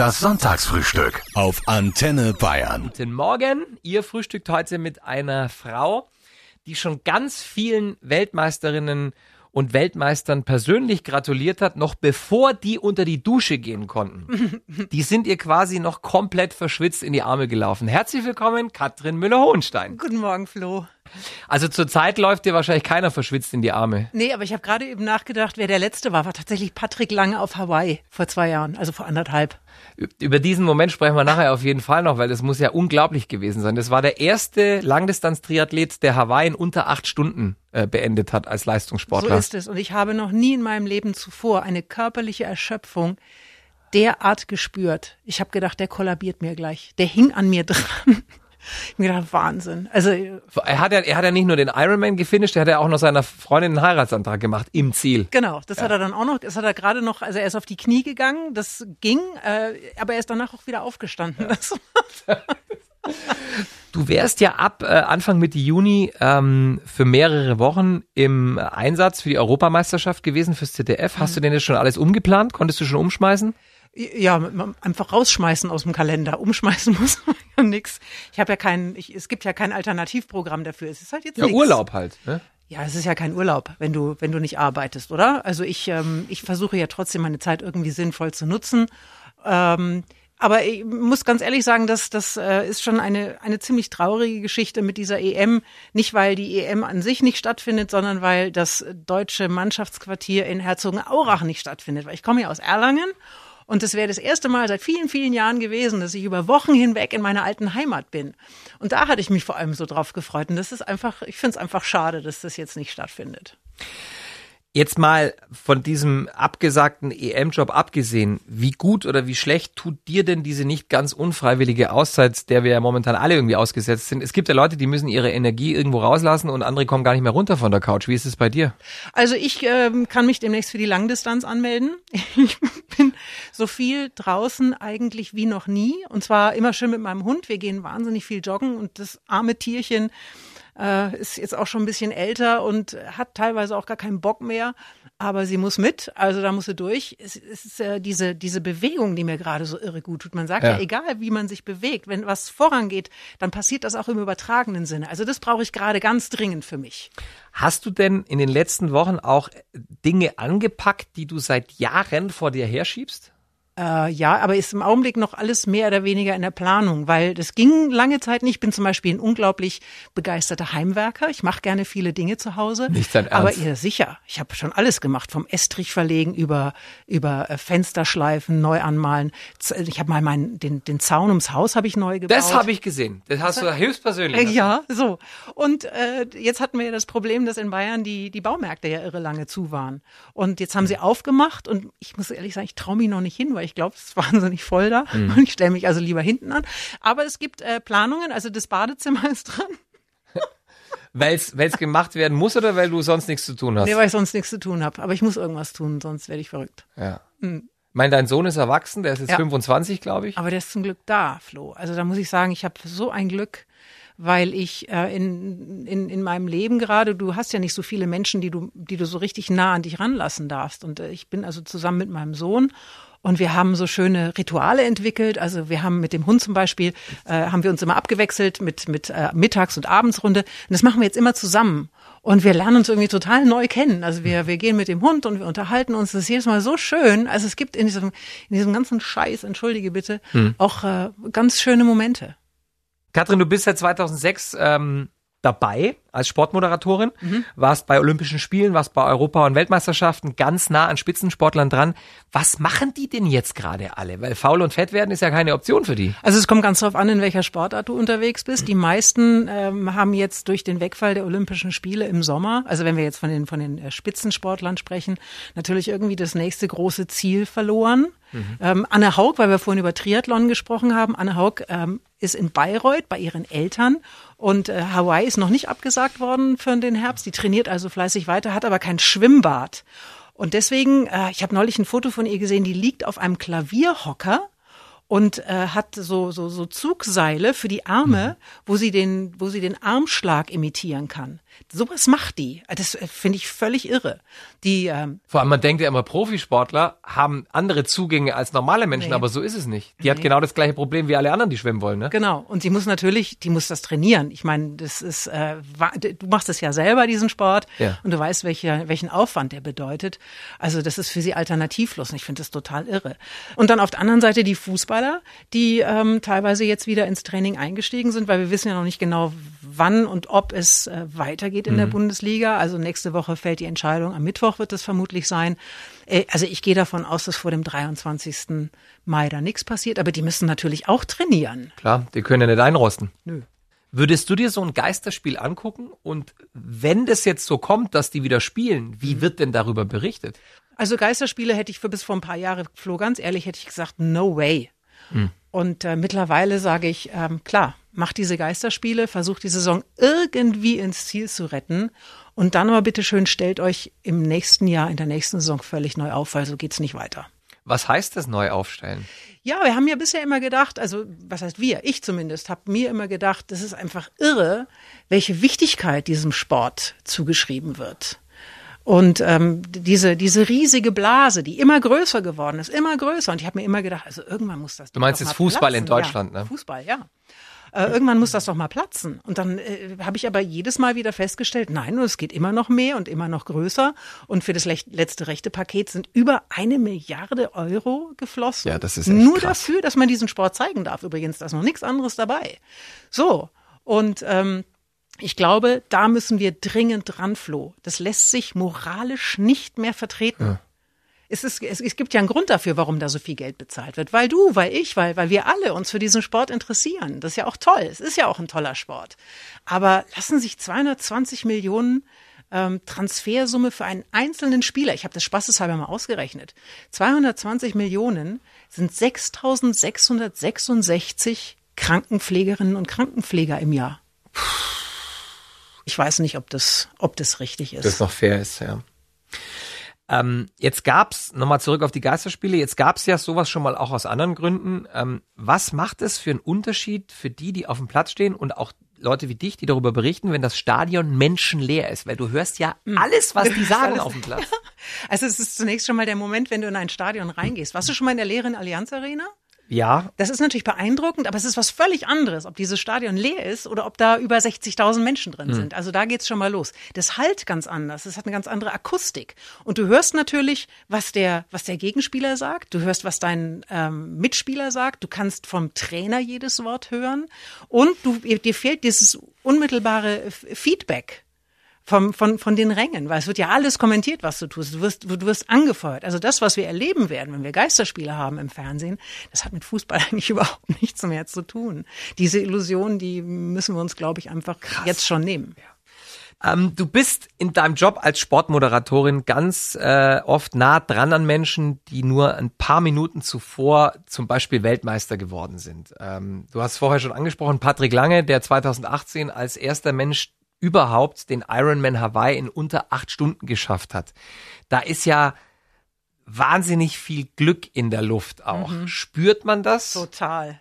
Das Sonntagsfrühstück auf Antenne Bayern. Guten Morgen. Ihr frühstückt heute mit einer Frau, die schon ganz vielen Weltmeisterinnen und Weltmeistern persönlich gratuliert hat, noch bevor die unter die Dusche gehen konnten. Die sind ihr quasi noch komplett verschwitzt in die Arme gelaufen. Herzlich willkommen, Katrin Müller-Hohenstein. Guten Morgen, Flo. Also zurzeit läuft dir wahrscheinlich keiner verschwitzt in die Arme. Nee, aber ich habe gerade eben nachgedacht, wer der Letzte war. War tatsächlich Patrick Lange auf Hawaii vor zwei Jahren, also vor anderthalb. Über diesen Moment sprechen wir nachher auf jeden Fall noch, weil das muss ja unglaublich gewesen sein. Das war der erste Langdistanz-Triathlet, der Hawaii in unter acht Stunden äh, beendet hat als Leistungssportler. So ist es. Und ich habe noch nie in meinem Leben zuvor eine körperliche Erschöpfung derart gespürt. Ich habe gedacht, der kollabiert mir gleich. Der hing an mir dran. Ich mir gedacht, Wahnsinn. Also er hat ja, er hat ja nicht nur den Ironman gefinisht, er hat ja auch noch seiner Freundin einen Heiratsantrag gemacht im Ziel. Genau, das ja. hat er dann auch noch, das hat er gerade noch, also er ist auf die Knie gegangen, das ging, äh, aber er ist danach auch wieder aufgestanden. Ja. Du wärst ja ab äh, Anfang Mitte Juni ähm, für mehrere Wochen im Einsatz für die Europameisterschaft gewesen fürs ZDF. Hast mhm. du denn jetzt schon alles umgeplant? Konntest du schon umschmeißen? Ja, einfach rausschmeißen aus dem Kalender. Umschmeißen muss man ja nix. Ich habe ja kein, ich, es gibt ja kein Alternativprogramm dafür. Es ist halt jetzt ja nix. Urlaub halt. Ne? Ja, es ist ja kein Urlaub, wenn du wenn du nicht arbeitest, oder? Also ich ähm, ich versuche ja trotzdem meine Zeit irgendwie sinnvoll zu nutzen. Ähm, aber ich muss ganz ehrlich sagen, dass das äh, ist schon eine eine ziemlich traurige Geschichte mit dieser EM. Nicht weil die EM an sich nicht stattfindet, sondern weil das deutsche Mannschaftsquartier in Herzogenaurach nicht stattfindet. Weil ich komme ja aus Erlangen und das wäre das erste Mal seit vielen, vielen Jahren gewesen, dass ich über Wochen hinweg in meiner alten Heimat bin. Und da hatte ich mich vor allem so drauf gefreut. Und das ist einfach, ich finde es einfach schade, dass das jetzt nicht stattfindet. Jetzt mal von diesem abgesagten EM-Job abgesehen, wie gut oder wie schlecht tut dir denn diese nicht ganz unfreiwillige Auszeit, der wir ja momentan alle irgendwie ausgesetzt sind? Es gibt ja Leute, die müssen ihre Energie irgendwo rauslassen und andere kommen gar nicht mehr runter von der Couch. Wie ist es bei dir? Also ich ähm, kann mich demnächst für die Langdistanz anmelden. Ich bin so viel draußen eigentlich wie noch nie und zwar immer schön mit meinem Hund. Wir gehen wahnsinnig viel joggen und das arme Tierchen äh, ist jetzt auch schon ein bisschen älter und hat teilweise auch gar keinen Bock mehr. Aber sie muss mit, also da muss sie durch. Es, es ist äh, diese, diese Bewegung, die mir gerade so irre gut tut. Man sagt ja. ja, egal wie man sich bewegt, wenn was vorangeht, dann passiert das auch im übertragenen Sinne. Also das brauche ich gerade ganz dringend für mich. Hast du denn in den letzten Wochen auch Dinge angepackt, die du seit Jahren vor dir herschiebst? Äh, ja, aber ist im Augenblick noch alles mehr oder weniger in der Planung, weil das ging lange Zeit nicht. Ich bin zum Beispiel ein unglaublich begeisterter Heimwerker. Ich mache gerne viele Dinge zu Hause. Nicht dein Ernst? Aber ja, sicher. Ich habe schon alles gemacht, vom Estrich verlegen über über äh, Fensterschleifen, neu anmalen. Ich habe mal meinen den den Zaun ums Haus habe ich neu gebaut. Das habe ich gesehen. Das hast du höchstpersönlich. Äh, ja, so. Und äh, jetzt hatten wir ja das Problem, dass in Bayern die die Baumärkte ja irre lange zu waren. Und jetzt haben sie aufgemacht und ich muss ehrlich sagen, ich traue mich noch nicht hin, weil ich glaube, es ist wahnsinnig voll da. Mhm. Und ich stelle mich also lieber hinten an. Aber es gibt äh, Planungen, also das Badezimmer ist dran. weil es gemacht werden muss oder weil du sonst nichts zu tun hast? Nee, weil ich sonst nichts zu tun habe. Aber ich muss irgendwas tun, sonst werde ich verrückt. Ja. Mhm. Ich meine, dein Sohn ist erwachsen, der ist jetzt ja. 25, glaube ich. Aber der ist zum Glück da, Flo. Also da muss ich sagen, ich habe so ein Glück, weil ich äh, in, in, in meinem Leben gerade, du hast ja nicht so viele Menschen, die du, die du so richtig nah an dich ranlassen darfst. Und äh, ich bin also zusammen mit meinem Sohn und wir haben so schöne Rituale entwickelt. Also wir haben mit dem Hund zum Beispiel, äh, haben wir uns immer abgewechselt mit, mit äh, Mittags- und Abendsrunde. Und das machen wir jetzt immer zusammen. Und wir lernen uns irgendwie total neu kennen. Also wir, wir gehen mit dem Hund und wir unterhalten uns. Das ist jedes Mal so schön. Also es gibt in diesem, in diesem ganzen Scheiß, entschuldige bitte, hm. auch äh, ganz schöne Momente. Katrin, du bist seit 2006 ähm, dabei als Sportmoderatorin, mhm. warst bei Olympischen Spielen, warst bei Europa- und Weltmeisterschaften ganz nah an Spitzensportlern dran. Was machen die denn jetzt gerade alle? Weil faul und fett werden ist ja keine Option für die. Also es kommt ganz darauf an, in welcher Sportart du unterwegs bist. Die meisten ähm, haben jetzt durch den Wegfall der Olympischen Spiele im Sommer, also wenn wir jetzt von den, von den äh, Spitzensportlern sprechen, natürlich irgendwie das nächste große Ziel verloren. Mhm. Ähm, Anne Haug, weil wir vorhin über Triathlon gesprochen haben, Anne Haug ähm, ist in Bayreuth bei ihren Eltern und äh, Hawaii ist noch nicht abgesagt worden für den Herbst. Die trainiert also fleißig weiter, hat aber kein Schwimmbad. Und deswegen, äh, ich habe neulich ein Foto von ihr gesehen, die liegt auf einem Klavierhocker und äh, hat so, so, so Zugseile für die Arme, mhm. wo sie den, wo sie den Armschlag imitieren kann. Sowas macht die. Das äh, finde ich völlig irre. Die, ähm, Vor allem, man denkt ja immer, Profisportler haben andere Zugänge als normale Menschen, Nee. aber so ist es nicht. Die hat genau das gleiche Problem wie alle anderen, die schwimmen wollen, ne? Genau. Und sie muss natürlich, die muss das trainieren. Ich meine, das ist, äh, du machst es ja selber, diesen Sport, Ja. und du weißt, welche, welchen Aufwand der bedeutet. Also das ist für sie alternativlos. Und ich finde das total irre. Und dann auf der anderen Seite die Fußballer, die ähm, teilweise jetzt wieder ins Training eingestiegen sind, weil wir wissen ja noch nicht genau, wann und ob es äh, weitergeht in der Bundesliga. Also nächste Woche fällt die Entscheidung. Am Mittwoch wird es vermutlich sein. Äh, also ich gehe davon aus, dass vor dem 23. Mai da nichts passiert. Aber die müssen natürlich auch trainieren. Klar, die können ja nicht einrosten. Nö. Würdest du dir so ein Geisterspiel angucken? Und wenn das jetzt so kommt, dass die wieder spielen, wie wird denn darüber berichtet? Also Geisterspiele hätte ich für bis vor ein paar Jahre, Flo, ganz ehrlich, hätte ich gesagt, no way. Und äh, mittlerweile sage ich, ähm, klar, macht diese Geisterspiele, versucht die Saison irgendwie ins Ziel zu retten. Und dann aber bitte schön, stellt euch im nächsten Jahr, in der nächsten Saison völlig neu auf, weil so geht's nicht weiter. Was heißt das neu aufstellen? Ja, wir haben ja bisher immer gedacht, also was heißt wir, ich zumindest, habe mir immer gedacht, das ist einfach irre, welche Wichtigkeit diesem Sport zugeschrieben wird. Und ähm, diese, diese riesige Blase, die immer größer geworden ist, immer größer. Und ich habe mir immer gedacht, also irgendwann muss das. Du meinst jetzt Fußball in platzen. Deutschland, ja, ne? Fußball, ja. Äh, irgendwann muss das doch mal platzen. Und dann äh, habe ich aber jedes Mal wieder festgestellt, nein, es geht immer noch mehr und immer noch größer. Und für das letzte rechte Paket sind über eine Milliarde Euro geflossen. Ja, das ist echt Nur krass. dafür, dass man diesen Sport zeigen darf. Übrigens, da ist noch nichts anderes dabei. So, und ähm, ich glaube, da müssen wir dringend dran, Flo. Das lässt sich moralisch nicht mehr vertreten. Es, ist, es, es gibt ja einen Grund dafür, warum da so viel Geld bezahlt wird. Weil du, weil ich, weil, weil wir alle uns für diesen Sport interessieren. Das ist ja auch toll. Es ist ja auch ein toller Sport. Aber lassen sich 220 Millionen ähm, Transfersumme für einen einzelnen Spieler, ich habe das spaßeshalber mal ausgerechnet, 220 Millionen sind 6.666 Krankenpflegerinnen und Krankenpfleger im Jahr. Ich weiß nicht, ob das, ob das richtig ist. Das noch fair ist, ja. Ähm, jetzt gab's nochmal zurück auf die Geisterspiele, jetzt gab's ja sowas schon mal auch aus anderen Gründen. Ähm, was macht es für einen Unterschied für die, die auf dem Platz stehen und auch Leute wie dich, die darüber berichten, wenn das Stadion menschenleer ist? Weil du hörst ja alles, was die sagen auf dem Platz. Also es ist zunächst schon mal der Moment, wenn du in ein Stadion reingehst. Warst du schon mal in der leeren Allianz Arena? Ja, Das ist natürlich beeindruckend, aber es ist was völlig anderes, ob dieses Stadion leer ist oder ob da über 60.000 Menschen drin sind. Also da geht's schon mal los. Das halt ganz anders. Es hat eine ganz andere Akustik. Und du hörst natürlich, was der, was der Gegenspieler sagt. Du hörst, was dein ähm, Mitspieler sagt. Du kannst vom Trainer jedes Wort hören. Und du, dir fehlt dieses unmittelbare Feedback vom, von, von den Rängen, weil es wird ja alles kommentiert, was du tust. Du wirst, du wirst angefeuert. Also das, was wir erleben werden, wenn wir Geisterspiele haben im Fernsehen, das hat mit Fußball eigentlich überhaupt nichts mehr zu tun. Diese Illusion, die müssen wir uns, glaube ich, einfach jetzt schon nehmen. Ähm, du bist in deinem Job als Sportmoderatorin ganz äh, oft nah dran an Menschen, die nur ein paar Minuten zuvor zum Beispiel Weltmeister geworden sind. Ähm, du hast vorher schon angesprochen, Patrick Lange, der 2018 als erster Mensch überhaupt den Ironman Hawaii in unter acht Stunden geschafft hat. Da ist ja wahnsinnig viel Glück in der Luft auch. Spürt man das? Total.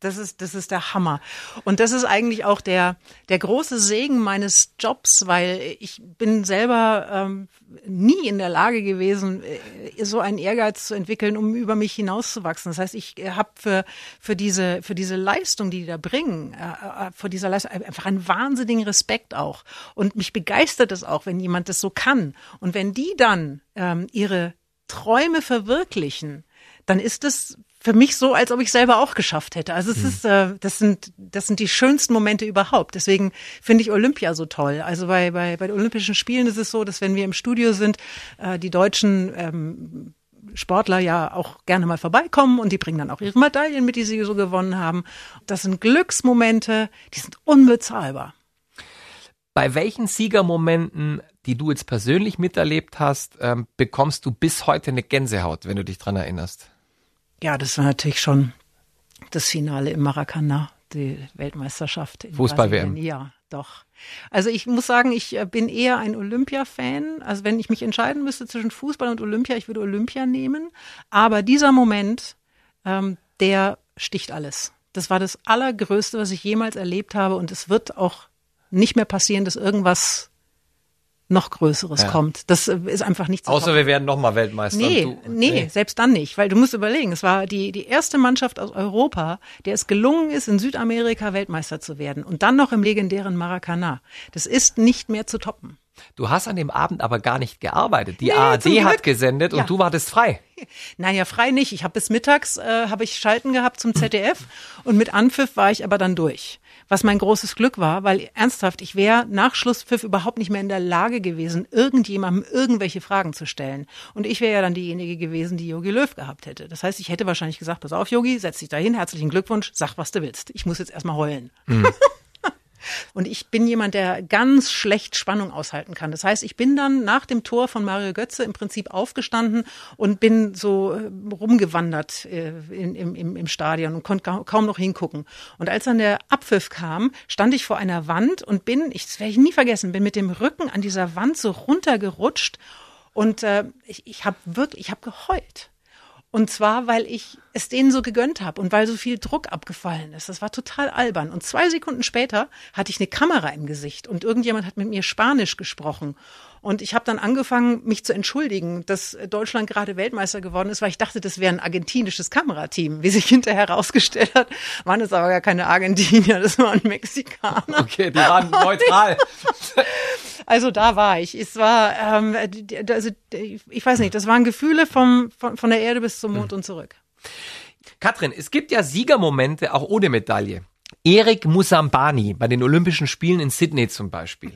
Das ist, das ist der Hammer. Und das ist eigentlich auch der, der große Segen meines Jobs, weil ich bin selber ähm, nie in der Lage gewesen, äh, so einen Ehrgeiz zu entwickeln, um über mich hinauszuwachsen. Das heißt, ich habe für, für, diese, für diese Leistung, die die da bringen, äh, äh, vor dieser Leistung einfach einen wahnsinnigen Respekt auch. Und mich begeistert es auch, wenn jemand das so kann. Und wenn die dann ähm, ihre Träume verwirklichen, dann ist es für mich so, als ob ich selber auch geschafft hätte. Also es ist, äh, das sind, das sind die schönsten Momente überhaupt. Deswegen finde ich Olympia so toll. Also bei, bei, bei den Olympischen Spielen ist es so, dass wenn wir im Studio sind, äh, die deutschen ähm, Sportler ja auch gerne mal vorbeikommen und die bringen dann auch ihre Medaillen mit, die sie so gewonnen haben. Das sind Glücksmomente, die sind unbezahlbar. Bei welchen Siegermomenten, die du jetzt persönlich miterlebt hast, ähm, bekommst du bis heute eine Gänsehaut, wenn du dich dran erinnerst? Ja, das war natürlich schon das Finale im Maracanã, die Weltmeisterschaft. in Fußball-WM. Ja, doch. Also ich muss sagen, ich äh, bin eher ein Olympia-Fan. Also wenn ich mich entscheiden müsste zwischen Fußball und Olympia, ich würde Olympia nehmen. Aber dieser Moment, ähm, der sticht alles. Das war das Allergrößte, was ich jemals erlebt habe und es wird auch nicht mehr passieren, dass irgendwas noch Größeres Ja. kommt. Das äh, ist einfach nicht zu Außer toppen. wir werden nochmal Weltmeister. Nee, du- nee, selbst dann nicht, weil du musst überlegen, es war die, die erste Mannschaft aus Europa, der es gelungen ist, in Südamerika Weltmeister zu werden und dann noch im legendären Maracanã. Das ist nicht mehr zu toppen. Du hast an dem Abend aber gar nicht gearbeitet. Die Nee, ARD hat gesendet Ja. und du wartest frei. Nein, ja, frei nicht. Ich habe bis mittags äh, habe ich Schalten gehabt zum ZDF und mit Anpfiff war ich aber dann durch. Was mein großes Glück war, weil ernsthaft, ich wäre nach Schlusspfiff überhaupt nicht mehr in der Lage gewesen, irgendjemandem irgendwelche Fragen zu stellen. Und ich wäre ja dann diejenige gewesen, die Yogi Löw gehabt hätte. Das heißt, ich hätte wahrscheinlich gesagt, pass auf, Yogi, setz dich dahin, herzlichen Glückwunsch, sag, was du willst. Ich muss jetzt erstmal heulen. Und ich bin jemand, der ganz schlecht Spannung aushalten kann. Das heißt, ich bin dann nach dem Tor von Mario Götze im Prinzip aufgestanden und bin so äh, rumgewandert äh, im, im, im Stadion und konnte kaum, kaum noch hingucken. Und als dann der Abpfiff kam, stand ich vor einer Wand und bin, ich, das werde ich nie vergessen, bin mit dem Rücken an dieser Wand so runtergerutscht und äh, ich, ich habe wirklich, ich habe geheult. Und zwar, weil ich es denen so gegönnt habe und weil so viel Druck abgefallen ist. Das war total albern. Und zwei Sekunden später hatte ich eine Kamera im Gesicht und irgendjemand hat mit mir Spanisch gesprochen. Und ich habe dann angefangen, mich zu entschuldigen, dass Deutschland gerade Weltmeister geworden ist, weil ich dachte, das wäre ein argentinisches Kamerateam. Wie sich hinterher herausgestellt hat, waren es aber gar keine Argentinier, das waren Mexikaner. Okay, die waren neutral. Also da war ich. Es war, ähm, also ich weiß nicht, das waren Gefühle vom, von, von der Erde bis zum Mond und zurück. Katrin, es gibt ja Siegermomente auch ohne Medaille. Erik Musambani bei den Olympischen Spielen in Sydney zum Beispiel.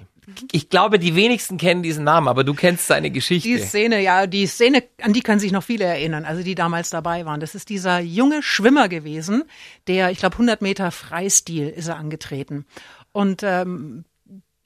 Ich glaube, die wenigsten kennen diesen Namen, aber du kennst seine Geschichte. Die Szene, ja, die Szene, an die können sich noch viele erinnern, also die damals dabei waren. Das ist dieser junge Schwimmer gewesen, der, ich glaube, 100 Meter Freistil ist er angetreten. Und ähm,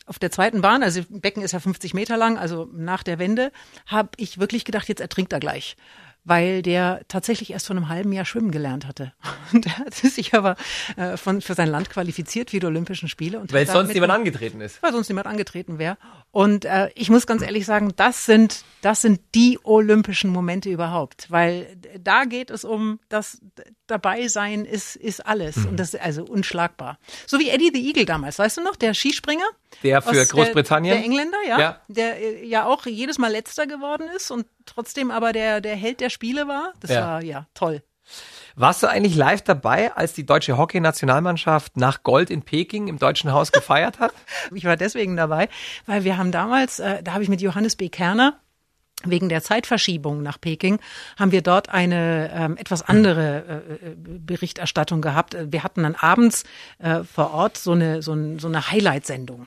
auf der zweiten Bahn, also Becken ist ja 50 Meter lang, also nach der Wende, habe ich wirklich gedacht, jetzt ertrinkt er gleich. Weil der tatsächlich erst vor einem halben Jahr schwimmen gelernt hatte. Und er hat sich aber äh, von, für sein Land qualifiziert für die Olympischen Spiele. Und weil sonst niemand angetreten ist. weil sonst niemand angetreten wäre. Und äh, ich muss ganz ehrlich sagen, das sind das sind die olympischen Momente überhaupt, weil da geht es um das dabei sein ist ist alles und das ist also unschlagbar. So wie Eddie the Eagle damals, weißt du noch, der Skispringer? Der für aus Großbritannien? Der, der Engländer, ja, Ja. der äh, ja auch jedes Mal letzter geworden ist und trotzdem aber der der Held der Spiele war. Das Ja. war ja toll. Warst du eigentlich live dabei, als die deutsche Hockeynationalmannschaft nach Gold in Peking im Deutschen Haus gefeiert hat? Ich war deswegen dabei, weil wir haben damals, äh, da habe ich mit Johannes B. Kerner Wegen der Zeitverschiebung nach Peking haben wir dort eine ähm, etwas andere äh, äh, Berichterstattung gehabt. Wir hatten dann abends äh, vor Ort so eine, so, ein, so eine Highlight-Sendung,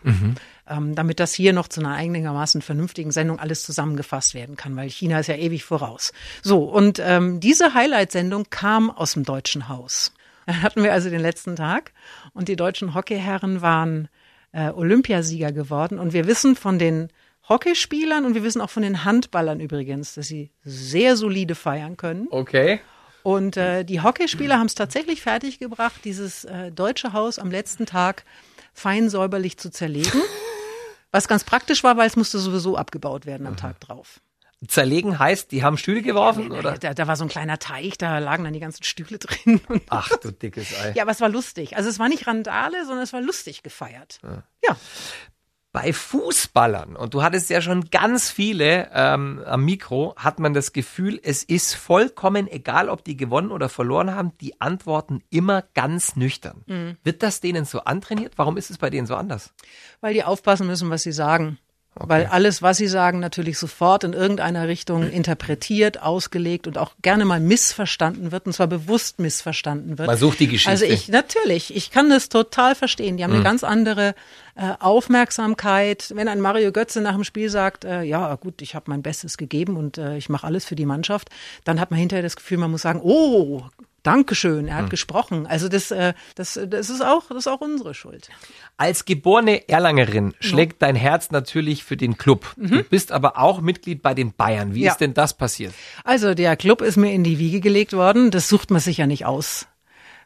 ähm, damit das hier noch zu einer einigermaßen vernünftigen Sendung alles zusammengefasst werden kann, weil China ist ja ewig voraus. So, und ähm, diese Highlight-Sendung kam aus dem Deutschen Haus. Dann hatten wir also den letzten Tag und die deutschen Hockeyherren waren äh, Olympiasieger geworden. Und wir wissen von den Hockeyspielern und wir wissen auch von den Handballern übrigens, dass sie sehr solide feiern können. Okay. Und äh, die Hockeyspieler haben es tatsächlich fertiggebracht, dieses äh, deutsche Haus am letzten Tag fein säuberlich zu zerlegen. Was ganz praktisch war, weil es musste sowieso abgebaut werden am Tag drauf. Zerlegen heißt, die haben Stühle geworfen, oder? Da, da war so ein kleiner Teich, da lagen dann die ganzen Stühle drin. Und Ach, du dickes Ei. ja, aber es war lustig. Also es war nicht Randale, sondern es war lustig gefeiert. Ja. Bei Fußballern, und du hattest ja schon ganz viele ähm, am Mikro, hat man das Gefühl, es ist vollkommen egal, ob die gewonnen oder verloren haben, die antworten immer ganz nüchtern. Wird das denen so antrainiert? Warum ist es bei denen so anders? Weil die aufpassen müssen, was sie sagen. Weil alles, was sie sagen, natürlich sofort in irgendeiner Richtung interpretiert, ausgelegt und auch gerne mal missverstanden wird, und zwar bewusst missverstanden wird. Man sucht die Geschichte. Also ich, natürlich, ich kann das total verstehen. Die haben eine ganz andere äh, Aufmerksamkeit. Wenn ein Mario Götze nach dem Spiel sagt, äh, ja gut, ich habe mein Bestes gegeben und äh, ich mache alles für die Mannschaft, dann hat man hinterher das Gefühl, man muss sagen, oh, Dankeschön, er hat gesprochen. Also das, äh, das, das ist auch, das ist auch unsere Schuld. Als geborene Erlangerin schlägt dein Herz natürlich für den Club. Du bist aber auch Mitglied bei den Bayern. Wie Ja. ist denn das passiert? Also der Club ist mir in die Wiege gelegt worden. Das sucht man sich ja nicht aus.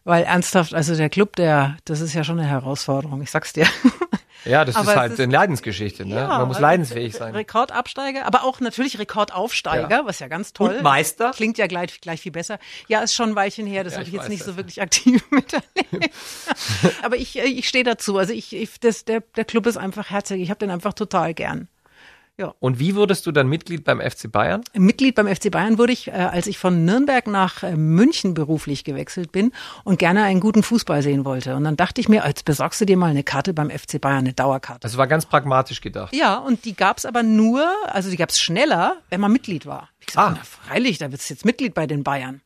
Weil ernsthaft, also der Club, der, das ist ja schon eine Herausforderung, ich sag's dir. Ja, das Aber ist halt ist- eine Leidensgeschichte. Ne? Man muss also leidensfähig sein. Rekordabsteiger, aber auch natürlich Rekordaufsteiger, Ja. was ja ganz toll. Und Meister? Klingt ja gleich, gleich viel besser. Ja, ist schon ein Weilchen her, das Ja, habe ich jetzt nicht das. so wirklich aktiv miterlebt. aber ich, äh, ich stehe dazu. Also ich, ich das, der, der Club ist einfach herzig. Ich habe den einfach total gern. Und wie wurdest du dann Mitglied beim FC Bayern? Mitglied beim FC Bayern wurde ich, äh, als ich von Nürnberg nach äh, München beruflich gewechselt bin und gerne einen guten Fußball sehen wollte. Und dann dachte ich mir, jetzt besorgst du dir mal eine Karte beim FC Bayern, eine Dauerkarte. Das war ganz pragmatisch gedacht. Ja, und die gab's aber nur, also die gab's schneller, wenn man Mitglied war. Ich gesagt, Ah. na freilich, da wird's jetzt Mitglied bei den Bayern.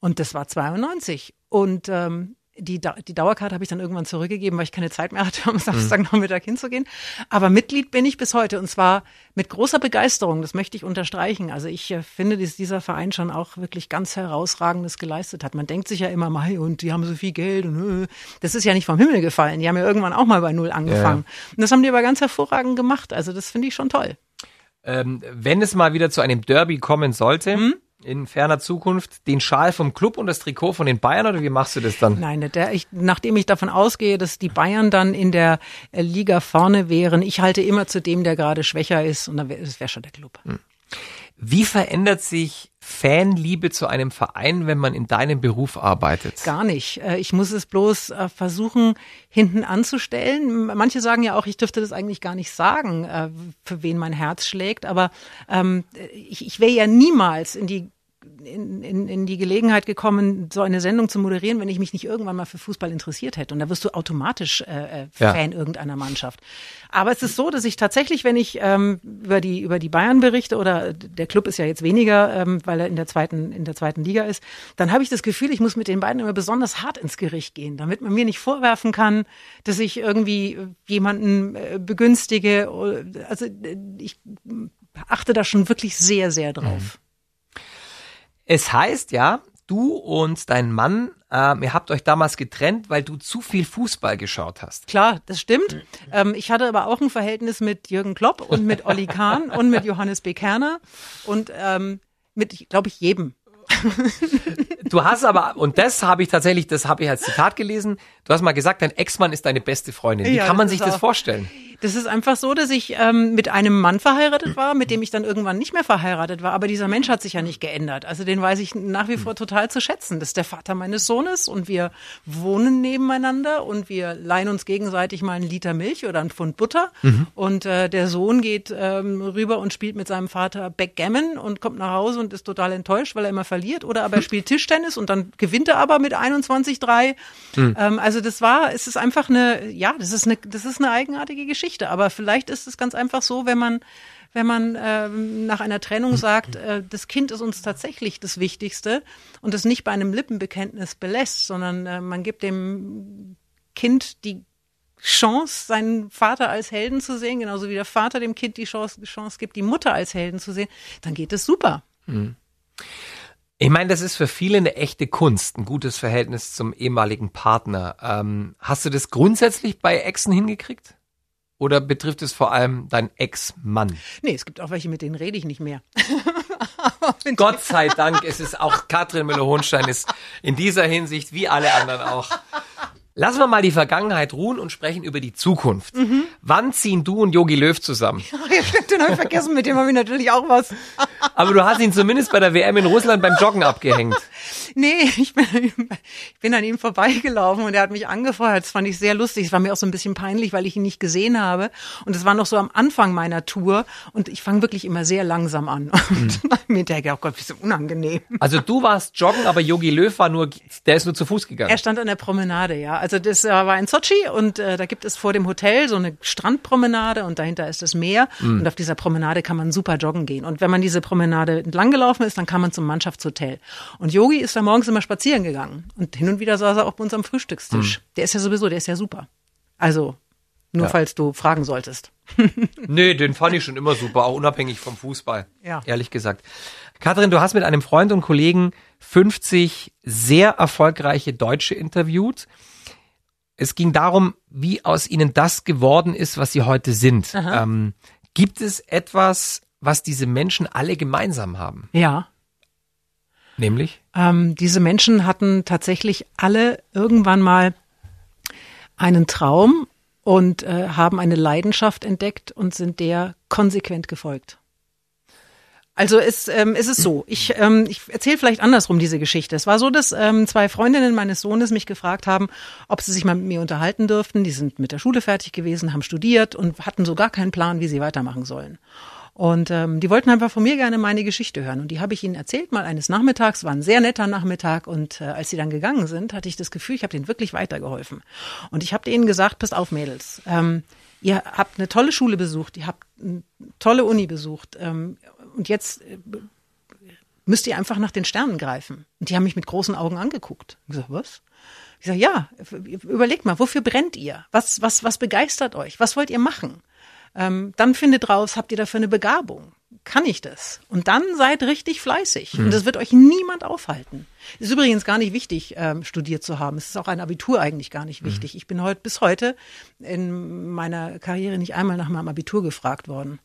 Und das war 92. Und ähm, die, die Dauerkarte habe ich dann irgendwann zurückgegeben, weil ich keine Zeit mehr hatte, am Samstagnachmittag hinzugehen. Aber Mitglied bin ich bis heute und zwar mit großer Begeisterung. Das möchte ich unterstreichen. Also ich äh, finde, dass dieser Verein schon auch wirklich ganz herausragendes geleistet hat. Man denkt sich ja immer, Mai, und die haben so viel Geld und äh, das ist ja nicht vom Himmel gefallen. Die haben ja irgendwann auch mal bei Null angefangen. Und das haben die aber ganz hervorragend gemacht. Also das finde ich schon toll. Ähm, wenn es mal wieder zu einem Derby kommen sollte, Hm? In ferner Zukunft, den Schal vom Club und das Trikot von den Bayern oder wie machst du das dann? Nein, der, ich, nachdem ich davon ausgehe, dass die Bayern dann in der äh, Liga vorne wären, ich halte immer zu dem, der gerade schwächer ist und dann wär, wäre schon der Club. Wie verändert sich Fanliebe zu einem Verein, wenn man in deinem Beruf arbeitet? Gar nicht. Äh, Ich muss es bloß äh, versuchen, hinten anzustellen. Manche sagen ja auch, ich dürfte das eigentlich gar nicht sagen, äh, für wen mein Herz schlägt. Aber ähm, ich, ich wäre ja niemals in die in, in, in die Gelegenheit gekommen, so eine Sendung zu moderieren, wenn ich mich nicht irgendwann mal für Fußball interessiert hätte. Und da wirst du automatisch äh, äh, Ja. Fan irgendeiner Mannschaft. Aber es ist so, dass ich tatsächlich, wenn ich ähm, über die über die Bayern berichte oder der Club ist ja jetzt weniger, ähm, weil er in der zweiten in der zweiten Liga ist, dann habe ich das Gefühl, ich muss mit den beiden immer besonders hart ins Gericht gehen, damit man mir nicht vorwerfen kann, dass ich irgendwie äh, jemanden äh, begünstige. oder- Also äh, ich achte da schon wirklich sehr sehr drauf. Es heißt ja, du und dein Mann, ähm, ihr habt euch damals getrennt, weil du zu viel Fußball geschaut hast. Klar, das stimmt. Ähm, ich hatte aber auch ein Verhältnis mit Jürgen Klopp und mit Olli Kahn und mit Johannes B. Kerner und ähm, mit, glaube ich, jedem. Du hast aber, und das habe ich tatsächlich, das habe ich als Zitat gelesen, du hast mal gesagt, dein Ex-Mann ist deine beste Freundin. Wie Ja, kann man das sich das auch- vorstellen? Das ist einfach so, dass ich ähm, mit einem Mann verheiratet war, mit dem ich dann irgendwann nicht mehr verheiratet war. Aber dieser Mensch hat sich ja nicht geändert. Also den weiß ich nach wie vor total zu schätzen. Das ist der Vater meines Sohnes und wir wohnen nebeneinander und wir leihen uns gegenseitig mal einen Liter Milch oder einen Pfund Butter. Und äh, der Sohn geht ähm, rüber und spielt mit seinem Vater Backgammon und kommt nach Hause und ist total enttäuscht, weil er immer verliert. Oder aber er spielt Tischtennis und dann gewinnt er aber mit 21-3. Ähm, also das war, es ist einfach eine, ja, das ist eine, das ist eine eigenartige Geschichte. Aber vielleicht ist es ganz einfach so, wenn man wenn man ähm, nach einer Trennung sagt, äh, das Kind ist uns tatsächlich das Wichtigste und es nicht bei einem Lippenbekenntnis belässt, sondern äh, man gibt dem Kind die Chance, seinen Vater als Helden zu sehen, genauso wie der Vater dem Kind die Chance, Chance gibt, die Mutter als Helden zu sehen, dann geht es super. Ich meine, das ist für viele eine echte Kunst, ein gutes Verhältnis zum ehemaligen Partner. Ähm, hast du das grundsätzlich bei Exen hingekriegt? Oder betrifft es vor allem deinen Ex-Mann? Nee, es gibt auch welche, mit denen rede ich nicht mehr. Gott sei Dank ist es auch Katrin Müller-Hohenstein ist in dieser Hinsicht wie alle anderen auch. Lassen wir mal die Vergangenheit ruhen und sprechen über die Zukunft. Wann ziehen du und Yogi Löw zusammen? Ja, stimmt, den habe ich vergessen, mit dem habe ich natürlich auch was. Aber du hast ihn zumindest bei der WM in Russland beim Joggen abgehängt. Nee, ich bin, ich bin an ihm vorbeigelaufen und er hat mich angefeuert. Das fand ich sehr lustig. Es war mir auch so ein bisschen peinlich, weil ich ihn nicht gesehen habe. Und es war noch so am Anfang meiner Tour. Und ich fange wirklich immer sehr langsam an. Und ich mir hinterher gedacht, oh Gott, wie so unangenehm. Also du warst joggen, aber Yogi Löw war nur, der ist nur zu Fuß gegangen. Er stand an der Promenade, ja. Also das äh, war in Sochi und äh, da gibt es vor dem Hotel so eine Strandpromenade und dahinter ist das Meer. Und auf dieser Promenade kann man super joggen gehen. Und wenn man diese Promenade entlang gelaufen ist, dann kam man zum Mannschaftshotel. Und Yogi ist da morgens immer spazieren gegangen. Und hin und wieder saß er auch bei uns am Frühstückstisch. Der ist ja sowieso, der ist ja super. Also, nur Ja. falls du fragen solltest. Nee, den fand ich schon immer super, auch unabhängig vom Fußball. Ja. Ehrlich gesagt. Katrin, du hast mit einem Freund und Kollegen 50 sehr erfolgreiche Deutsche interviewt. Es ging darum, wie aus ihnen das geworden ist, was sie heute sind. Ähm, gibt es etwas, was diese Menschen alle gemeinsam haben? Ja. Nämlich? Ähm, diese Menschen hatten tatsächlich alle irgendwann mal einen Traum und äh, haben eine Leidenschaft entdeckt und sind der konsequent gefolgt. Also es, ähm, es ist so, ich, ähm, ich erzähle vielleicht andersrum diese Geschichte. Es war so, dass ähm, zwei Freundinnen meines Sohnes mich gefragt haben, ob sie sich mal mit mir unterhalten dürften. Die sind mit der Schule fertig gewesen, haben studiert und hatten so gar keinen Plan, wie sie weitermachen sollen. Und ähm, die wollten einfach von mir gerne meine Geschichte hören. Und die habe ich ihnen erzählt, mal eines Nachmittags, war ein sehr netter Nachmittag. Und äh, als sie dann gegangen sind, hatte ich das Gefühl, ich habe denen wirklich weitergeholfen. Und ich habe denen gesagt, passt auf, Mädels, ähm, ihr habt eine tolle Schule besucht, ihr habt eine tolle Uni besucht. Ähm, und jetzt äh, müsst ihr einfach nach den Sternen greifen. Und die haben mich mit großen Augen angeguckt. Ich gesagt, was? Ich sage, ja, überlegt mal, wofür brennt ihr? Was, was, was begeistert euch? Was wollt ihr machen? Ähm, dann findet raus, habt ihr dafür eine Begabung? Kann ich das? Und dann seid richtig fleißig. Hm. Und das wird euch niemand aufhalten. Ist übrigens gar nicht wichtig, ähm, studiert zu haben. Es ist auch ein Abitur eigentlich gar nicht wichtig. Hm. Ich bin heute bis heute in meiner Karriere nicht einmal nach meinem Abitur gefragt worden.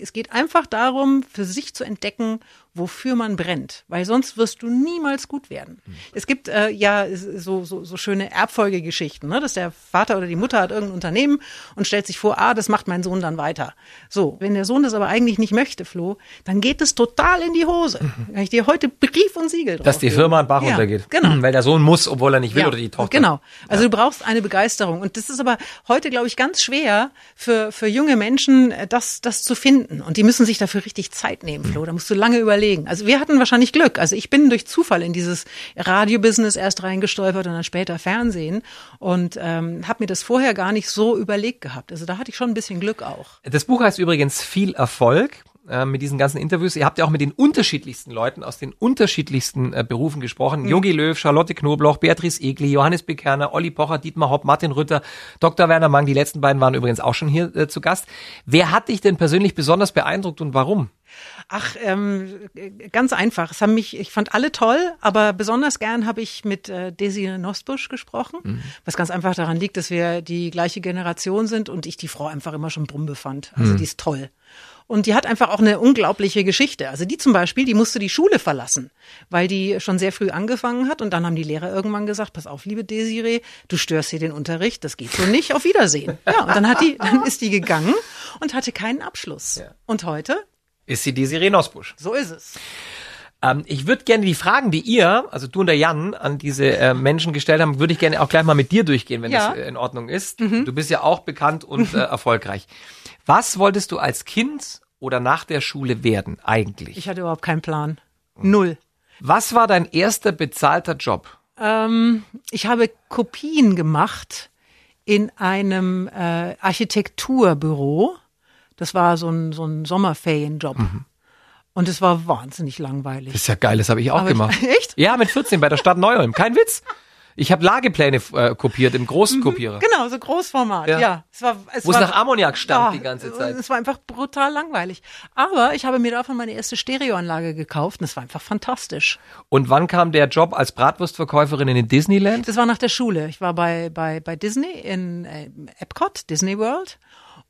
Es geht einfach darum, für sich zu entdecken, wofür man brennt, weil sonst wirst du niemals gut werden. Mhm. Es gibt äh, ja so, so, so schöne Erbfolgegeschichten, ne? dass der Vater oder die Mutter hat irgendein Unternehmen und stellt sich vor, ah, das macht mein Sohn dann weiter. So, wenn der Sohn das aber eigentlich nicht möchte, Flo, dann geht es total in die Hose. Mhm. Kann ich dir heute Brief und Siegel drauf Dass die Firma an Bach ja, runtergeht. Genau. Weil der Sohn muss, obwohl er nicht will, ja, oder die Tochter. Genau. Also ja. du brauchst eine Begeisterung. Und das ist aber heute, glaube ich, ganz schwer für, für junge Menschen, äh, das, das zu finden. Und die müssen sich dafür richtig Zeit nehmen, Flo. Da musst du lange überlegen überlegen. Also wir hatten wahrscheinlich Glück. Also ich bin durch Zufall in dieses Radiobusiness erst reingestolpert und dann später Fernsehen und ähm, habe mir das vorher gar nicht so überlegt gehabt. Also da hatte ich schon ein bisschen Glück auch. Das Buch heißt übrigens Viel Erfolg äh, mit diesen ganzen Interviews. Ihr habt ja auch mit den unterschiedlichsten Leuten aus den unterschiedlichsten äh, Berufen gesprochen. Mhm. Jogi Löw, Charlotte Knobloch, Beatrice Egli, Johannes Bekerner, Olli Pocher, Dietmar Hopp, Martin Rütter, Dr. Werner Mang. Die letzten beiden waren übrigens auch schon hier äh, zu Gast. Wer hat dich denn persönlich besonders beeindruckt und warum? Ach, ähm, ganz einfach. Es haben mich, ich fand alle toll, aber besonders gern habe ich mit äh, Desiree Nosbusch gesprochen, mhm. was ganz einfach daran liegt, dass wir die gleiche Generation sind und ich die Frau einfach immer schon Brumbe fand. Also mhm. die ist toll. Und die hat einfach auch eine unglaubliche Geschichte. Also die zum Beispiel, die musste die Schule verlassen, weil die schon sehr früh angefangen hat. Und dann haben die Lehrer irgendwann gesagt, pass auf, liebe Desiree, du störst hier den Unterricht, das geht so nicht, auf Wiedersehen. Ja, und dann hat die, dann ist die gegangen und hatte keinen Abschluss. Ja. Und heute ist sie Desiree Nosbusch. So ist es. Ähm, ich würde gerne die Fragen, die ihr, also du und der Jan, an diese äh, Menschen gestellt haben, würde ich gerne auch gleich mal mit dir durchgehen, wenn ja. das äh, in Ordnung ist. Mhm. Du bist ja auch bekannt und äh, erfolgreich. Was wolltest du als Kind oder nach der Schule werden eigentlich? Ich hatte überhaupt keinen Plan. Null. Was war dein erster bezahlter Job? Ähm, ich habe Kopien gemacht in einem äh, Architekturbüro das war so ein, so ein Sommerferienjob. Mhm. Und es war wahnsinnig langweilig. Das ist ja geil, das habe ich auch Aber gemacht. Ich, echt? Ja, mit 14 bei der Stadt Neuholm. Kein Witz. Ich habe Lagepläne äh, kopiert im großen mhm, Kopierer. Genau, so Großformat. Ja, ja es war, es Wo es nach Ammoniak stank oh, die ganze Zeit. Es war einfach brutal langweilig. Aber ich habe mir davon meine erste Stereoanlage gekauft und es war einfach fantastisch. Und wann kam der Job als Bratwurstverkäuferin in den Disneyland? Das war nach der Schule. Ich war bei bei bei Disney in äh, Epcot, Disney World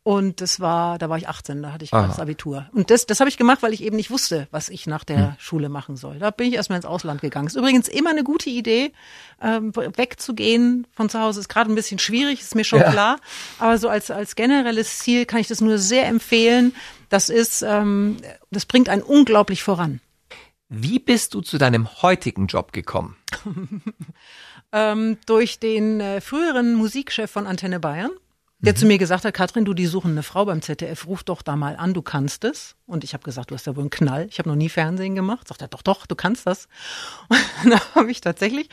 und das war, da war ich 18, da hatte ich gerade das Abitur. Und das, das habe ich gemacht, weil ich eben nicht wusste, was ich nach der hm. Schule machen soll. Da bin ich erstmal ins Ausland gegangen. Ist übrigens immer eine gute Idee, ähm, wegzugehen von zu Hause. Ist gerade ein bisschen schwierig, ist mir schon ja. klar. Aber so als, als generelles Ziel kann ich das nur sehr empfehlen. Das ist, ähm, das bringt einen unglaublich voran. Wie bist du zu deinem heutigen Job gekommen? ähm, durch den äh, früheren Musikchef von Antenne Bayern der mhm. zu mir gesagt hat, Katrin, du, die suchen eine Frau beim ZDF, ruf doch da mal an, du kannst es. Und ich habe gesagt, du hast ja wohl einen Knall. Ich habe noch nie Fernsehen gemacht. Sagt er, doch, doch, du kannst das. Und da habe ich tatsächlich,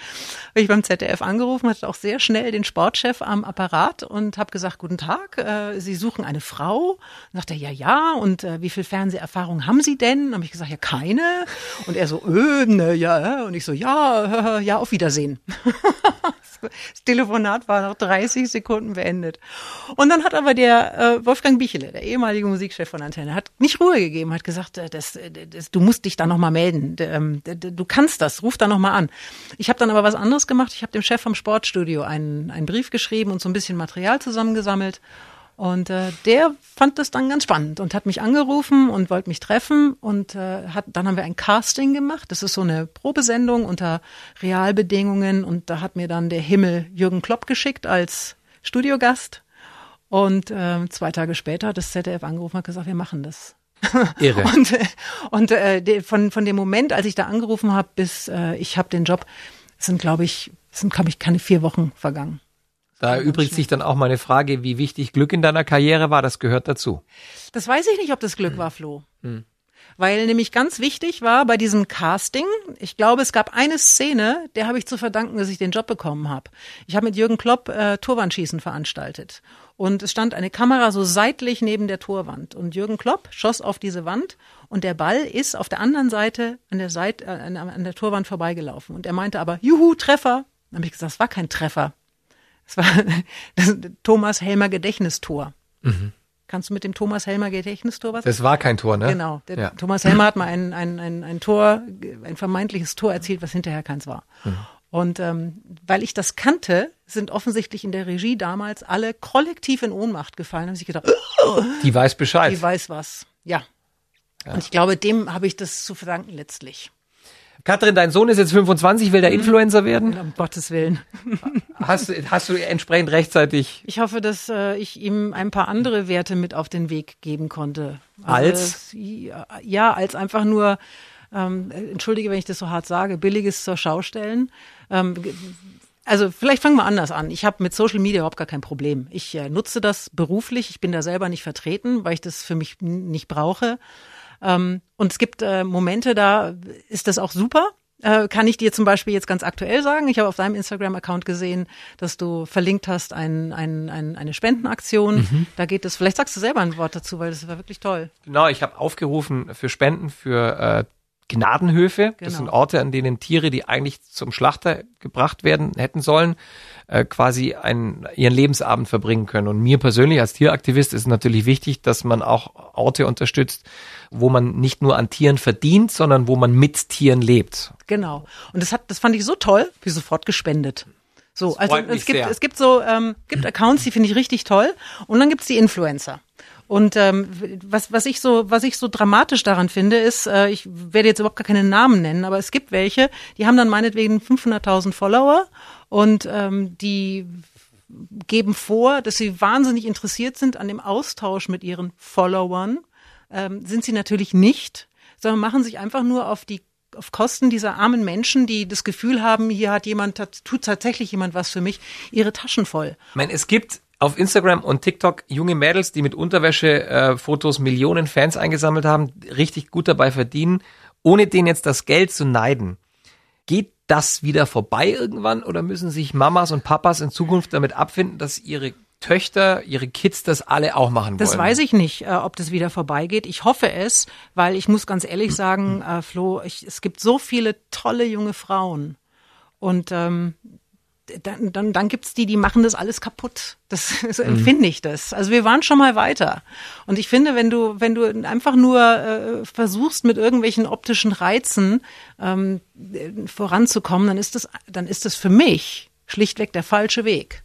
habe ich beim ZDF angerufen, hatte auch sehr schnell den Sportchef am Apparat und habe gesagt, guten Tag, äh, Sie suchen eine Frau. Und sagt er, ja, ja. Und äh, wie viel Fernseherfahrung haben Sie denn? Dann habe ich gesagt, ja, keine. Und er so, öh, ne, ja. Und ich so, ja, ja, auf Wiedersehen. Das Telefonat war nach 30 Sekunden beendet. Und dann hat aber der äh, Wolfgang Bichele, der ehemalige Musikchef von Antenne, hat nicht Ruhe gegeben, hat gesagt, äh, das, äh, das, du musst dich da nochmal melden. Ähm, du kannst das, ruf da nochmal an. Ich habe dann aber was anderes gemacht. Ich habe dem Chef vom Sportstudio einen, einen Brief geschrieben und so ein bisschen Material zusammengesammelt. Und äh, der fand das dann ganz spannend und hat mich angerufen und wollte mich treffen. Und äh, hat, dann haben wir ein Casting gemacht. Das ist so eine Probesendung unter Realbedingungen. Und da hat mir dann der Himmel Jürgen Klopp geschickt als Studiogast. Und äh, zwei Tage später hat das ZDF angerufen und gesagt, wir machen das. Irre. Und, äh, und äh, de- von, von dem Moment, als ich da angerufen habe, bis äh, ich habe den Job, sind, glaube ich, sind, glaube ich, keine vier Wochen vergangen. Da erübrigt sich dann auch meine Frage, wie wichtig Glück in deiner Karriere war. Das gehört dazu. Das weiß ich nicht, ob das Glück war, Flo. Weil nämlich ganz wichtig war bei diesem Casting, ich glaube, es gab eine Szene, der habe ich zu verdanken, dass ich den Job bekommen habe. Ich habe mit Jürgen Klopp äh, Torwandschießen veranstaltet. Und es stand eine Kamera so seitlich neben der Torwand. Und Jürgen Klopp schoss auf diese Wand und der Ball ist auf der anderen Seite an der, Seite, äh, an, der Torwand vorbeigelaufen. Und er meinte aber, juhu, Treffer. Dann habe ich gesagt, es war kein Treffer. Es war das Thomas Helmer Gedächtnistor. Kannst du mit dem Thomas Helmer Gedächtnistor was? Das war kein Tor, ne? Genau. Ja. Thomas Helmer hat mal ein, ein, ein, ein Tor, ein vermeintliches Tor erzielt, was hinterher keins war. Mhm. Und ähm, weil ich das kannte, sind offensichtlich in der Regie damals alle kollektiv in Ohnmacht gefallen. Haben sich gedacht, Die weiß Bescheid. die weiß was. Ja. Und ich glaube, dem habe ich das zu verdanken letztlich. Katrin, dein Sohn ist jetzt 25, will der Influencer werden? Um Gottes Willen. Hast, du- hast du entsprechend rechtzeitig Ich hoffe, dass äh, ich ihm ein paar andere Werte mit auf den Weg geben konnte. Als? es- ja, als einfach nur, ähm, entschuldige, wenn ich das so hart sage, billiges zur Schau stellen. Ähm, also vielleicht fangen wir anders an. Ich habe mit Social Media überhaupt gar kein Problem. Ich äh, nutze das beruflich. Ich bin da selber nicht vertreten, weil ich das für mich nicht brauche. Ähm, und es gibt äh, Momente, da ist das auch super. Äh, kann ich dir zum Beispiel jetzt ganz aktuell sagen. Ich habe auf deinem Instagram-Account gesehen, dass du verlinkt hast ein, ein, ein, eine Spendenaktion. Da geht es, vielleicht sagst du selber ein Wort dazu, weil das war wirklich toll. Genau, ich habe aufgerufen für Spenden für äh, Gnadenhöfe. Das Genau. sind Orte, an denen Tiere, die eigentlich zum Schlachter gebracht werden hätten sollen, äh, quasi einen, ihren Lebensabend verbringen können. Und mir persönlich als Tieraktivist ist natürlich wichtig, dass man auch Orte unterstützt, wo man nicht nur an Tieren verdient, sondern wo man mit Tieren lebt. Genau. Und das hat, das fand ich so toll, wie sofort gespendet. So, also es gibt, sehr. es gibt so, ähm, gibt Accounts, die finde ich richtig toll. Und dann gibt's die Influencer. Und ähm, was, was ich so, was ich so dramatisch daran finde, ist, äh, ich werde jetzt überhaupt gar keine Namen nennen, aber es gibt welche, die haben dann meinetwegen 500.000 Follower und ähm, die geben vor, dass sie wahnsinnig interessiert sind an dem Austausch mit ihren Followern. Ähm, sind sie natürlich nicht, sondern machen sich einfach nur auf die auf Kosten dieser armen Menschen, die das Gefühl haben, hier hat jemand, tut tatsächlich jemand was für mich, ihre Taschen voll. Ich meine, es gibt auf Instagram und TikTok junge Mädels, die mit Unterwäsche-Fotos Millionen Fans eingesammelt haben, richtig gut dabei verdienen, ohne denen jetzt das Geld zu neiden. Geht das wieder vorbei irgendwann oder müssen sich Mamas und Papas in Zukunft damit abfinden, dass ihre Töchter, ihre Kids das alle auch machen Das wollen? weiß ich nicht, äh, ob das wieder vorbeigeht. Ich hoffe es, weil ich muss ganz ehrlich sagen, äh, Flo, ich, es gibt so viele tolle junge Frauen. Und ähm, dann, dann, dann gibt's die, die machen das alles kaputt. Das so empfinde ich das. Also wir waren schon mal weiter. Und ich finde, wenn du, wenn du einfach nur äh, versuchst, mit irgendwelchen optischen Reizen ähm, äh, voranzukommen, dann ist das, dann ist das für mich schlichtweg der falsche Weg.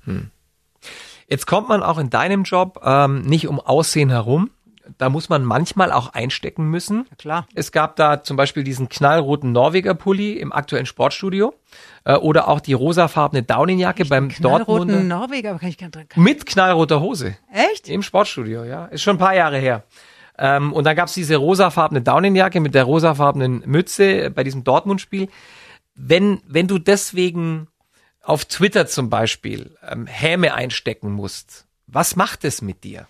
Jetzt kommt man auch in deinem Job ähm, nicht um Aussehen herum. Da muss man manchmal auch einstecken müssen. klar. Es gab da zum Beispiel diesen knallroten Norweger Pulli im aktuellen Sportstudio äh, oder auch die rosafarbene Daunenjacke beim Knallroten Dortmunder Norweger, aber kann ich gar nicht mit knallroter Hose Echt? im Sportstudio. Ja, ist schon ein paar Jahre her. Ähm, und dann gab's diese rosafarbene Daunenjacke mit der rosafarbenen Mütze bei diesem Dortmund-Spiel. Wenn wenn du deswegen auf Twitter zum Beispiel ähm, Häme einstecken musst, was macht es mit dir?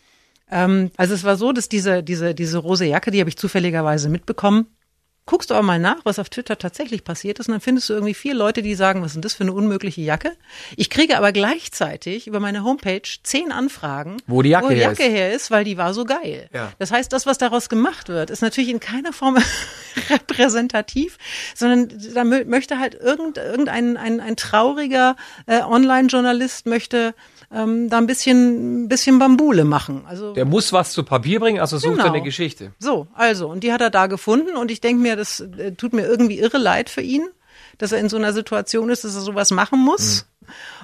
Ähm, also es war so, dass diese, diese, diese rose Jacke, die habe ich zufälligerweise mitbekommen. Guckst du aber mal nach, was auf Twitter tatsächlich passiert ist, und dann findest du irgendwie vier Leute, die sagen, was ist denn das für eine unmögliche Jacke? Ich kriege aber gleichzeitig über meine Homepage zehn Anfragen, Wo die Jacke wo die her Jacke ist. her ist, weil die war so geil. Ja. Das heißt, das, was daraus gemacht wird, ist natürlich in keiner Form repräsentativ, sondern da mö- möchte halt irgend, irgendein ein, ein trauriger äh, Online-Journalist möchte ähm, da ein bisschen, ein bisschen Bambule machen. Also Der muss was zu Papier bringen, also sucht er Genau. eine Geschichte. so, also, und die hat er da gefunden und ich denke mir, das äh, tut mir irgendwie irre leid für ihn, dass er in so einer Situation ist, dass er sowas machen muss.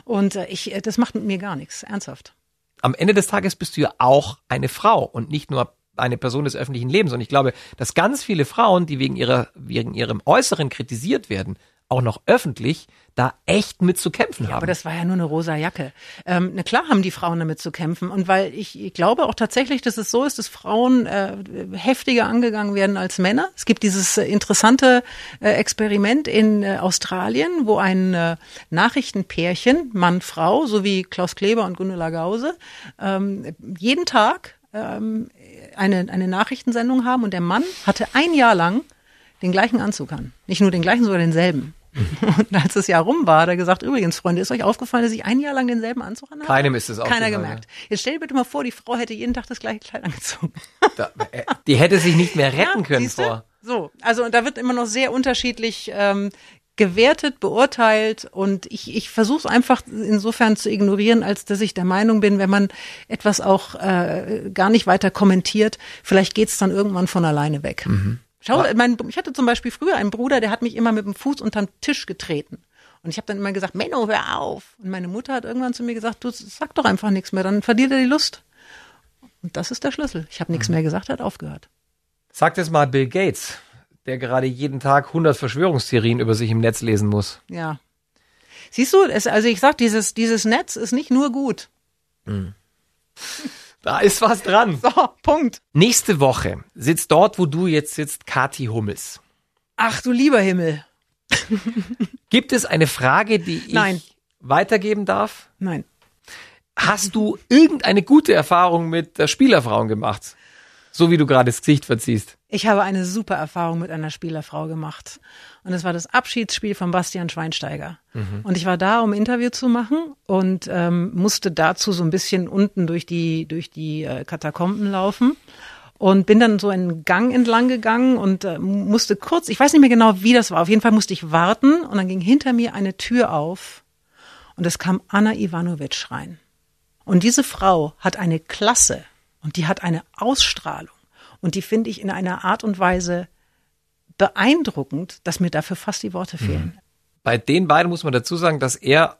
Und äh, ich, äh, das macht mit mir gar nichts, ernsthaft. am Ende des Tages bist du ja auch eine Frau und nicht nur eine Person des öffentlichen Lebens. Und ich glaube, dass ganz viele Frauen, die wegen ihrer, wegen ihrem Äußeren kritisiert werden, auch noch öffentlich da echt mit zu kämpfen haben. Aber das war ja nur eine rosa Jacke. Ähm, na klar haben die Frauen damit zu kämpfen. Und weil ich, ich glaube auch tatsächlich, dass es so ist, dass Frauen äh, heftiger angegangen werden als Männer. Es gibt dieses äh, interessante äh, Experiment in äh, Australien, wo ein äh, Nachrichtenpärchen, Mann, Frau, so wie Klaus Kleber und Gundula Gause, ähm, jeden Tag ähm, eine, eine Nachrichtensendung haben und der Mann hatte ein Jahr lang den gleichen Anzug an. Nicht nur den gleichen, sondern denselben. Und als das Jahr rum war, hat er gesagt, übrigens, Freunde, ist euch aufgefallen, dass ich ein Jahr lang denselben Anzug anhabe? Keinem ist es Keiner aufgefallen, gemerkt. Jetzt stell dir bitte mal vor, die Frau hätte jeden Tag das gleiche Kleid angezogen. Da, äh, die hätte sich nicht mehr retten Ja, können vor. So, also und da wird immer noch sehr unterschiedlich ähm, gewertet, beurteilt und ich, ich versuche es einfach insofern zu ignorieren, als dass ich der Meinung bin, wenn man etwas auch äh, gar nicht weiter kommentiert, vielleicht geht's dann irgendwann von alleine weg. Schau, mein, ich hatte zum Beispiel früher einen Bruder, der hat mich immer mit dem Fuß unterm Tisch getreten. Und ich habe dann immer gesagt, Menno, hör auf. Und meine Mutter hat irgendwann zu mir gesagt, du sag doch einfach nichts mehr, dann verliert er die Lust. Und das ist der Schlüssel. Ich habe nichts mehr gesagt, er hat aufgehört. Sagt es mal Bill Gates, der gerade jeden Tag 100 Verschwörungstheorien über sich im Netz lesen muss. Ja. Siehst du, es, also ich sag, dieses, dieses Netz ist nicht nur gut. Da ist was dran. So, Punkt. Nächste Woche sitzt dort, wo du jetzt sitzt, Kati Hummels. Ach du lieber Himmel. Gibt es eine Frage, die ich Nein. weitergeben darf? Nein. Hast du irgendeine gute Erfahrung mit der Spielerfrauen gemacht? So wie du gerade das Gesicht verziehst. Ich habe eine super Erfahrung mit einer Spielerfrau gemacht. Und es war das Abschiedsspiel von Bastian Schweinsteiger. Und ich war da, um ein Interview zu machen und ähm, musste dazu so ein bisschen unten durch die, durch die äh, Katakomben laufen. Und bin dann so einen Gang entlang gegangen und äh, musste kurz, ich weiß nicht mehr genau, wie das war. Auf jeden Fall musste ich warten und dann ging hinter mir eine Tür auf und es kam Anna Ivanovic rein. Und diese Frau hat eine Klasse und die hat eine Ausstrahlung und die finde ich in einer Art und Weise beeindruckend, dass mir dafür fast die Worte fehlen. Bei den beiden muss man dazu sagen, dass er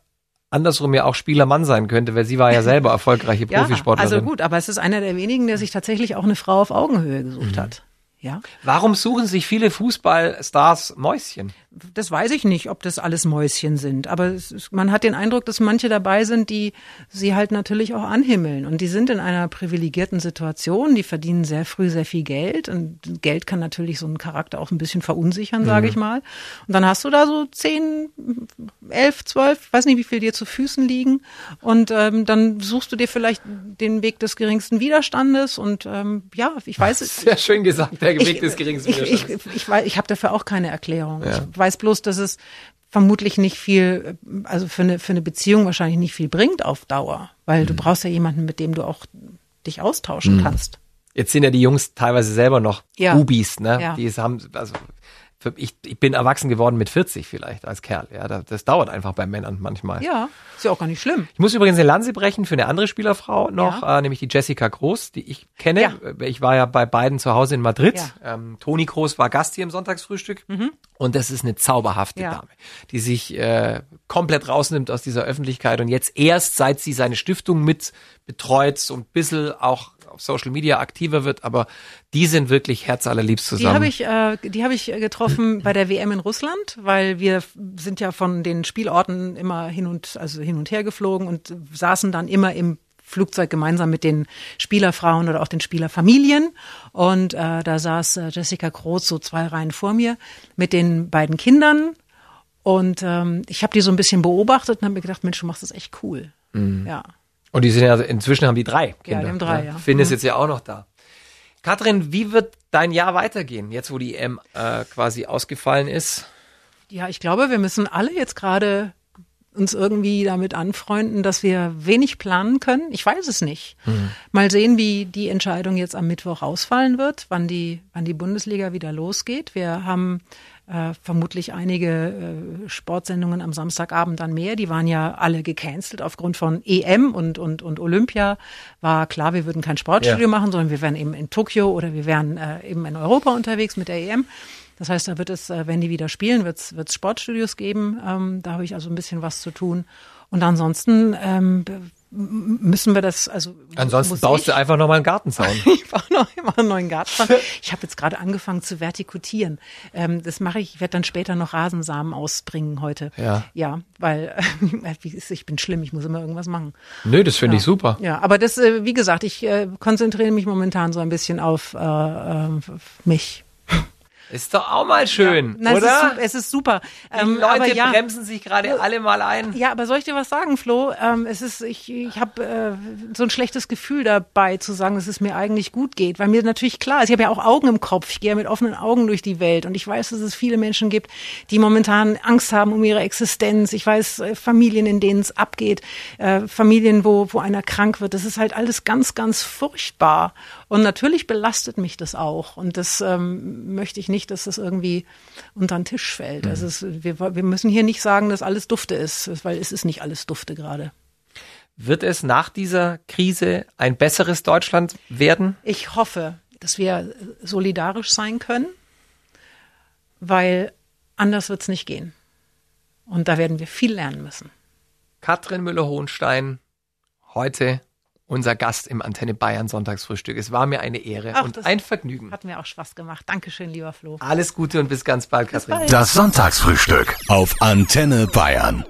andersrum ja auch Spielermann sein könnte, weil sie war ja selber erfolgreiche Ja, Profisportlerin. also gut, aber es ist einer der wenigen, der sich tatsächlich auch eine Frau auf Augenhöhe gesucht hat. Ja, Warum suchen sich viele Fußballstars Mäuschen? Das weiß ich nicht, ob das alles Mäuschen sind, aber es man hat den Eindruck, dass manche dabei sind, die sie halt natürlich auch anhimmeln und die sind in einer privilegierten Situation, die verdienen sehr früh sehr viel Geld und Geld kann natürlich so einen Charakter auch ein bisschen verunsichern, sage ich mal. Und dann hast du da so zehn, elf, zwölf, weiß nicht, wie viel dir zu Füßen liegen und ähm, dann suchst du dir vielleicht den Weg des geringsten Widerstandes und ähm, ja, ich weiß es. Sehr schön gesagt, der Weg des geringsten ich, ich, ich, ich, weiß, ich habe dafür auch keine Erklärung. Ich weiß bloß, dass es vermutlich nicht viel, also für eine, für eine Beziehung wahrscheinlich nicht viel bringt auf Dauer, weil Mhm. du brauchst ja jemanden, mit dem du auch dich austauschen kannst. Jetzt sind ja die Jungs teilweise selber noch Ja. Bubis, ne? Ja. Die haben, also ich, ich bin erwachsen geworden mit 40 vielleicht als Kerl. Ja, das, das dauert einfach bei Männern manchmal. Ja, ist ja auch gar nicht schlimm. Ich muss übrigens eine Lanze brechen für eine andere Spielerfrau noch, Ja. äh, nämlich die Jessica Groß, die ich kenne. Ja. Äh, Ich war ja bei beiden zu Hause in Madrid. Ja. Ähm, Toni Groß war Gast hier im Sonntagsfrühstück. Und das ist eine zauberhafte. Dame, die sich äh, komplett rausnimmt aus dieser Öffentlichkeit und jetzt erst, seit sie seine Stiftung mit betreut, so ein bisschen auch auf Social Media aktiver wird, aber die sind wirklich herzallerliebst Die zusammen. habe ich, äh, die habe ich getroffen bei der WM in Russland, weil wir sind ja von den Spielorten immer hin und also hin und her geflogen und saßen dann immer im Flugzeug gemeinsam mit den Spielerfrauen oder auch den Spielerfamilien. Und äh, da saß äh, Jessica Groß so zwei Reihen vor mir mit den beiden Kindern. Und ähm, ich habe die so ein bisschen beobachtet und habe mir gedacht, Mensch, du machst das echt cool. Ja. Und die sind ja, inzwischen haben die drei Kinder. die haben drei, ne? ja. Finn ist Mhm. jetzt ja auch noch da. Katrin, wie wird dein Jahr weitergehen, jetzt wo die EM äh, quasi ausgefallen ist? Ja, ich glaube, wir müssen alle jetzt gerade uns irgendwie damit anfreunden, dass wir wenig planen können. Ich weiß es nicht. Mal sehen, wie die Entscheidung jetzt am Mittwoch ausfallen wird, wann die, wann die Bundesliga wieder losgeht. Wir haben äh, vermutlich einige äh, Sportsendungen am Samstagabend dann mehr. Die waren ja alle gecancelt aufgrund von EM und, und, und Olympia. War klar, wir würden kein Sportstudio Ja. machen, sondern wir wären eben in Tokio oder wir wären äh, eben in Europa unterwegs mit der EM. Das heißt, da wird es, äh, wenn die wieder spielen, wird es Sportstudios geben. Ähm, da habe ich also ein bisschen was zu tun. Und ansonsten ähm, müssen wir das, also. Ansonsten baust ich? du einfach nochmal einen Gartenzaun. ich baue noch immer einen neuen Gartenzaun. Ich habe jetzt gerade angefangen zu vertikutieren. Ähm, das mache ich, ich werde dann später noch Rasensamen ausbringen heute. Ja. Ja, weil äh, ich bin schlimm, ich muss immer irgendwas machen. Nö, das finde ja. ich super. Ja, aber das, äh, wie gesagt, ich äh, konzentriere mich momentan so ein bisschen auf äh, äh, mich. Ist doch auch mal schön, ja. Na, oder? Es ist, es ist super. Die ähm, Leute ja, bremsen sich gerade alle mal ein. Ja, aber soll ich dir was sagen, Flo? Ähm, es ist, ich, ich habe äh, so ein schlechtes Gefühl dabei zu sagen, dass es mir eigentlich gut geht, weil mir natürlich klar ist, ich habe ja auch Augen im Kopf. Ich gehe ja mit offenen Augen durch die Welt und ich weiß, dass es viele Menschen gibt, die momentan Angst haben um ihre Existenz. Ich weiß äh, Familien, in denen es abgeht, äh, Familien, wo wo einer krank wird. Das ist halt alles ganz, ganz furchtbar. Und natürlich belastet mich das auch. Und das ähm, möchte ich nicht, dass das irgendwie unter den Tisch fällt. Mhm. Also es, wir, wir müssen hier nicht sagen, dass alles Dufte ist, weil es ist nicht alles Dufte gerade. Wird es nach dieser Krise ein besseres Deutschland werden? Ich hoffe, dass wir solidarisch sein können, weil anders wird es nicht gehen. Und da werden wir viel lernen müssen. Katrin Müller-Hohenstein, heute unser Gast im Antenne Bayern Sonntagsfrühstück. Es war mir eine Ehre Ach, und ein Vergnügen. Hat mir auch Spaß gemacht. Dankeschön, lieber Flo. Alles Gute und bis ganz bald, Katrin. Das Sonntagsfrühstück auf Antenne Bayern.